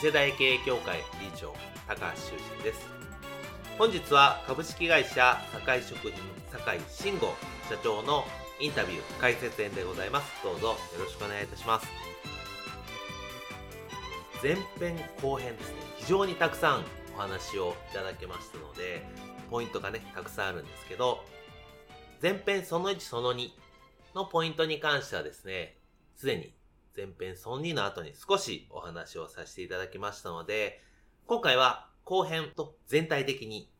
世代経営協会理事長高橋修人です。本日は株式会社堺食品堺慎吾社長のインタビュー解説演でございます。どうぞよろしくお願いいたします。前編後編ですね。非常にたくさんお話をいただけましたのでポイントがねたくさんあるんですけど前編その1その2のポイントに関してはですねすでに前編その2の後に少しお話をさせていただきましたので、今回は後編と全体的に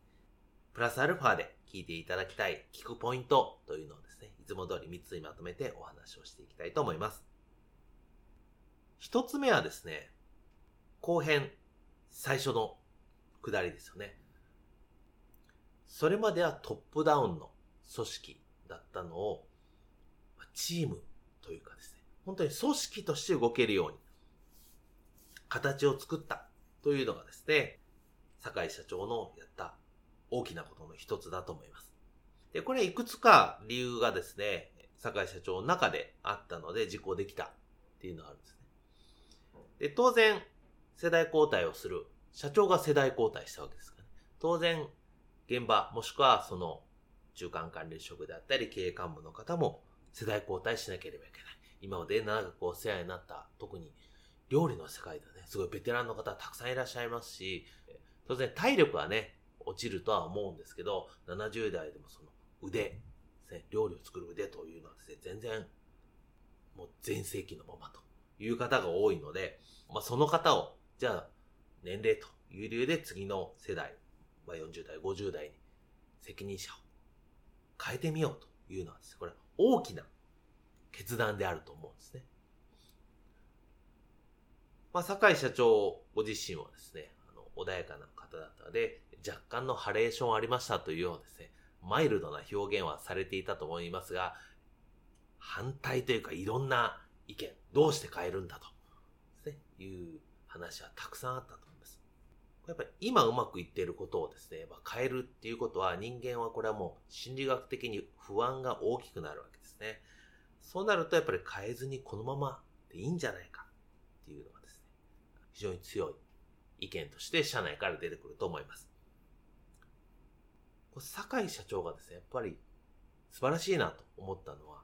プラスアルファで聞いていただきたい聞くポイントというのをですね、いつも通り3つにまとめてお話をしていきたいと思います。1つ目はですね、後編最初の下りですよね。それまではトップダウンの組織だったのを、チームというかですね、本当に組織として動けるように、形を作ったというのがですね、坂井社長のやった大きなことの一つだと思います。で、これいくつか理由がですね、坂井社長の中であったので実行できたっていうのがあるんですね。で、当然、世代交代をする。社長が世代交代したわけですからね。当然、現場、もしくはその中間管理職であったり経営幹部の方も世代交代しなければいけない。今まで長くお世話になった、特に料理の世界でね、すごいベテランの方たくさんいらっしゃいますし、当然体力はね、落ちるとは思うんですけど、70代でもその腕、ね、料理を作る腕というのはですね、全然、もう全盛期のままという方が多いので、まあその方を、じゃあ、年齢という理由で次の世代、まあ、40代、50代に責任者を変えてみようというのはですね、これ大きな決断であると思うんですね。まあ、坂井社長ご自身はですね、あの穏やかな方だったので、若干のハレーションありましたというようなですね、マイルドな表現はされていたと思いますが、反対というかいろんな意見、どうして変えるんだと、ね、いう話はたくさんあったと思います。やっぱり今うまくいっていることをですね、まあ、変えるっていうことは人間はこれはもう心理学的に不安が大きくなるわけですね。そうなるとやっぱり変えずにこのままでいいんじゃないかっていうのがですね、非常に強い意見として社内から出てくると思います。酒井社長がですね、やっぱり素晴らしいなと思ったのは、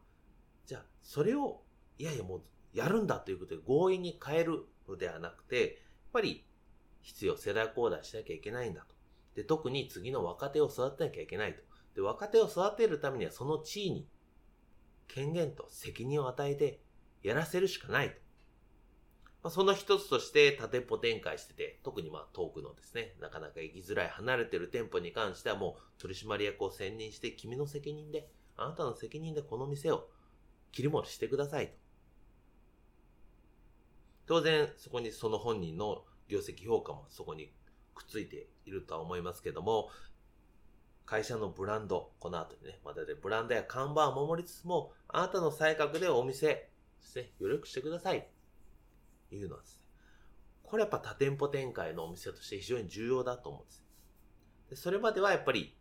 じゃあそれをいやいやもうやるんだということで強引に変えるのではなくて、やっぱり必要、世代交代しなきゃいけないんだと。で、特に次の若手を育てなきゃいけないと。で、若手を育てるためにはその地位に権限と責任を与えてやらせるしかないと。まあ、その一つとして多店舗展開してて、特にまあ遠くのですね、なかなか行きづらい離れてる店舗に関してはもう取締役を選任して君の責任で、あなたの責任でこの店を切り盛りしてくださいと。当然、そこにその本人の業績評価もそこにくっついているとは思いますけども、会社のブランド、この後にね、まだでブランドや看板を守りつつも、あなたの才覚でお店ですね、予力してください。いうのはですね。これやっぱ多店舗展開のお店として非常に重要だと思うんです。でそれまではやっぱり、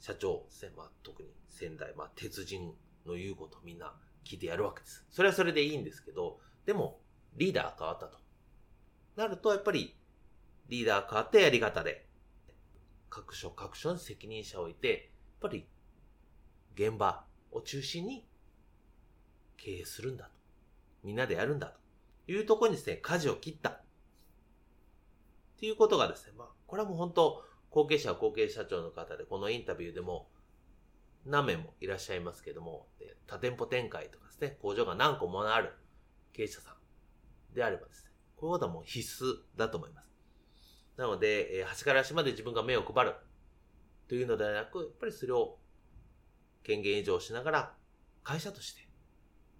社長ですね、まあ特に先代、まあ鉄人の言うことみんな聞いてやるわけです。それはそれでいいんですけど、でも、リーダー変わったと。なると、やっぱり、リーダー変わったやり方で、各所各所に責任者を置いて、やっぱり現場を中心に経営するんだと。みんなでやるんだというところにですね、舵を切った。っていうことがですね、まあ、これはもう本当、後継者は後継社長の方で、このインタビューでも何名もいらっしゃいますけども、多店舗展開とかですね、工場が何個もある経営者さんであればですね、こういうことはもう必須だと思います。なので、え端から端まで自分が目を配る。というのではなく、やっぱりそれを権限以上しながら会社として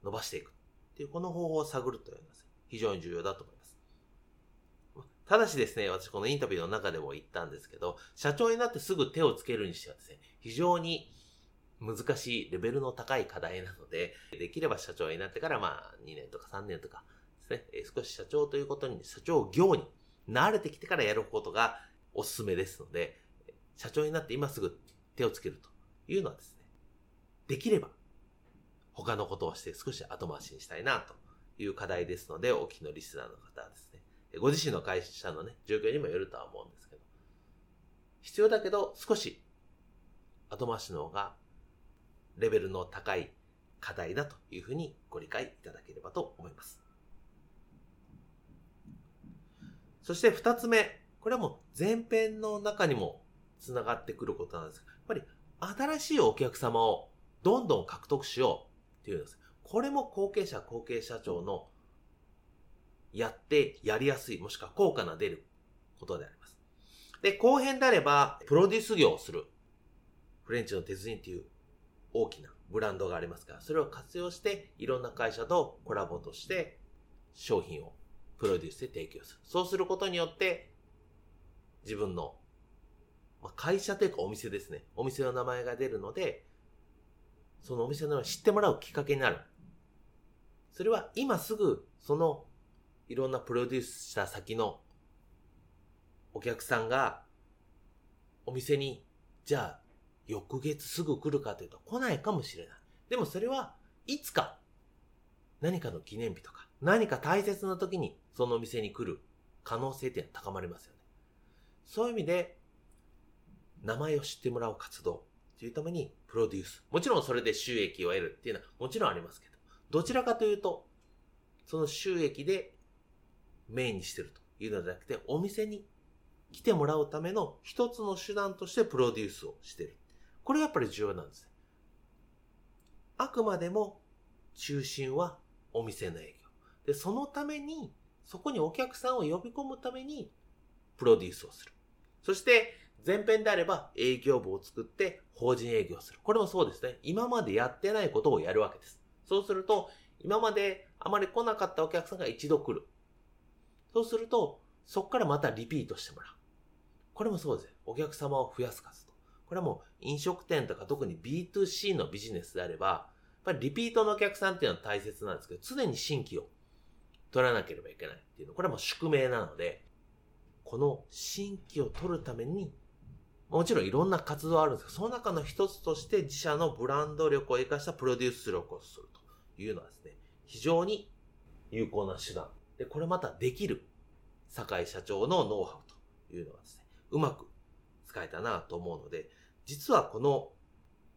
伸ばしていく。っていうこの方法を探るというのは非常に重要だと思います。ただしですね、私このインタビューの中でも言ったんですけど、社長になってすぐ手をつけるにしてはですね、非常に難しいレベルの高い課題なので、できれば社長になってからまあ2年とか3年とかですね、少し社長ということに、社長業に慣れてきてからやることがおすすめですので、社長になって今すぐ手をつけるというのはですね、できれば他のことをして少し後回しにしたいなという課題ですので、お聞きのリスナーの方はですね、ご自身の会社のね、状況にもよるとは思うんですけど、必要だけど少し後回しの方がレベルの高い課題だというふうにご理解いただければと思います。そして二つ目、これはもう前編の中にも繋がってくることなんですやっぱり新しいお客様をどんどん獲得しようっていうんです。これも後継者、後継社長のやってやりやすい、もしくは効果が出ることであります。で、後編であれば、プロデュース業をする。フレンチの鉄人っていう大きなブランドがありますから、それを活用して、いろんな会社とコラボとして商品をプロデュースで提供する。そうすることによって、自分の、まあ、会社というかお店ですね。お店の名前が出るので、そのお店の名前を知ってもらうきっかけになる。それは今すぐ、その、いろんなプロデュースした先のお客さんが、お店に、じゃあ、翌月すぐ来るかというと来ないかもしれない。でもそれはいつか何かの記念日とか何か大切な時にその店に来る可能性っていうのは高まりますよね。そういう意味で、名前を知ってもらう活動というためにプロデュース。もちろんそれで収益を得るっていうのはもちろんありますけど、どちらかというと、その収益でメインにしてるというのではなくて、お店に来てもらうための一つの手段としてプロデュースをしてる。これがやっぱり重要なんですね。あくまでも中心はお店の営業。で、そのために、そこにお客さんを呼び込むために、プロデュースをする。そして、前編であれば営業部を作って法人営業する。これもそうですね。今までやってないことをやるわけです。そうすると、今まであまり来なかったお客さんが一度来る。そうすると、そこからまたリピートしてもらう。これもそうです。お客様を増やす数と。これも飲食店とか特に B2C のビジネスであれば、やっぱりリピートのお客さんっていうのは大切なんですけど、常に新規を取らなければいけないっていうの。これはもう宿命なので、この新規を取るために、もちろんいろんな活動あるんですけど、その中の一つとして自社のブランド力を活かしたプロデュース力をするというのはですね、非常に有効な手段。で、これまたできる酒井社長のノウハウというのはですね、うまく使えたなと思うので、実はこの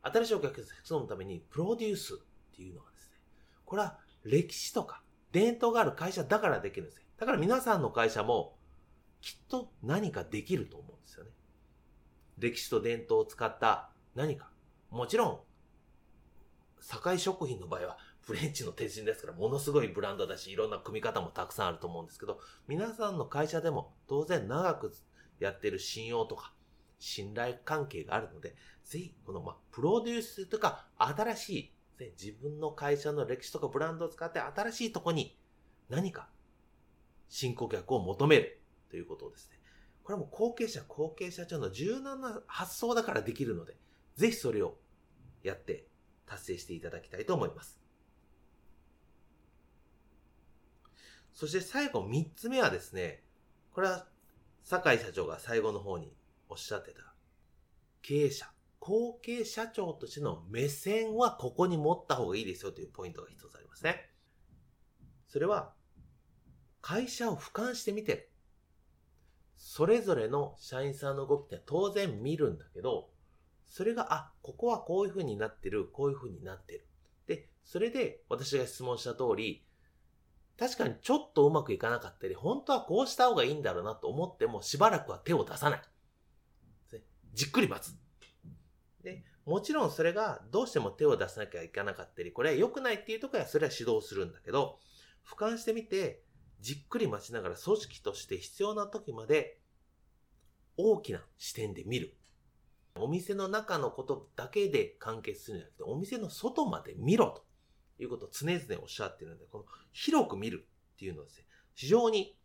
新しいお客さんのためにプロデュースっていうのはですね、これは歴史とか伝統がある会社だからできるんですよ。だから皆さんの会社もきっと何かできると思うんですよね。歴史と伝統を使った何か。もちろん、堺食品の場合はフレンチの手順ですからものすごいブランドだし、いろんな組み方もたくさんあると思うんですけど、皆さんの会社でも当然長くやってる信用とか信頼関係があるので、ぜひこのまプロデュースとか新しいで、自分の会社の歴史とかブランドを使って新しいとこに何か新顧客を求めるということをですね。これはもう後継者、後継者長の柔軟な発想だからできるので、ぜひそれをやって達成していただきたいと思います。そして最後三つ目はですね、これは酒井社長が最後の方におっしゃってた経営者。後継社長としての目線はここに持った方がいいですよというポイントが一つありますね。それは、会社を俯瞰してみて、それぞれの社員さんの動きって当然見るんだけど、それが、あ、ここはこういう風になってる、こういう風になってる。で、それで私が質問した通り、確かにちょっとうまくいかなかったり、本当はこうした方がいいんだろうなと思ってもしばらくは手を出さない。じっくり待つ。もちろんそれがどうしても手を出さなきゃいけなかったり、これは良くないっていうところはそれは指導するんだけど、俯瞰してみて、じっくり待ちながら組織として必要な時まで大きな視点で見る。お店の中のことだけで完結するんじゃなくて、お店の外まで見ろということを常々おっしゃってるので、この広く見るっていうのはですね、非常に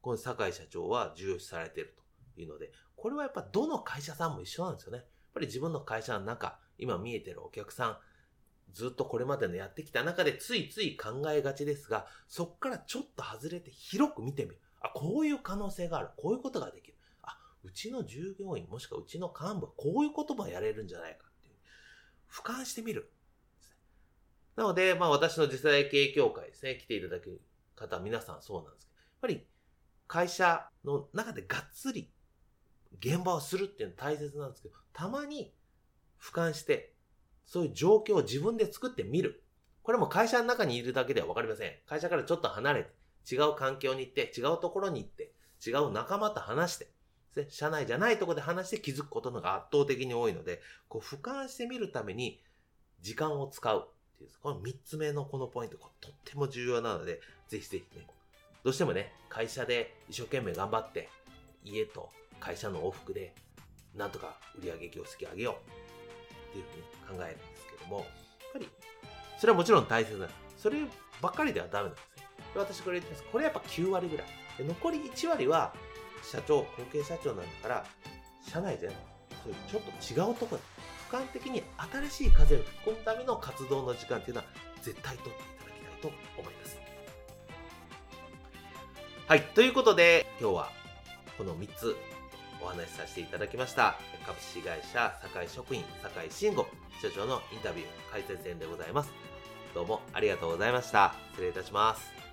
この酒井社長は重要視されているというので、これはやっぱどの会社さんも一緒なんですよね。やっぱり自分の会社の中、今見えてるお客さん、ずっとこれまでのやってきた中でついつい考えがちですが、そこからちょっと外れて広く見てみる。あ、こういう可能性がある。こういうことができる。あうちの従業員もしくはうちの幹部はこういう言葉やれるんじゃないかっていう。俯瞰してみる。なので、まあ私の次世代経営協会ですね、来ていただく方、皆さんそうなんですけど、やっぱり会社の中でがっつり現場をするっていうのは大切なんですけど、たまに俯瞰して、そういう状況を自分で作ってみる。これも会社の中にいるだけではわかりません。会社からちょっと離れて、違う環境に行って、違うところに行って、違う仲間と話して、社内じゃないところで話して気づくことのが圧倒的に多いので、こう俯瞰してみるために時間を使うっていう、この3つ目のこのポイント、とっても重要なので、ぜひぜひね、どうしてもね、会社で一生懸命頑張って、家と会社の往復で、なんとか売上業績上げようっていうふうに考えるんですけども、やっぱり、それはもちろん大切なそればっかりではダメなんですね。私これ言ってます。これやっぱ9割ぐらい。で残り1割は社長、後継社長なんだから、社内でそういうちょっと違うところ、俯瞰的に新しい風を吹き込むための活動の時間っていうのは絶対取っていただきたいと思います。はい。ということで、今日はこの3つお話しさせていただきました。株式会社堺職員堺慎吾社長のインタビュー解説編でございます。どうもありがとうございました。失礼いたします。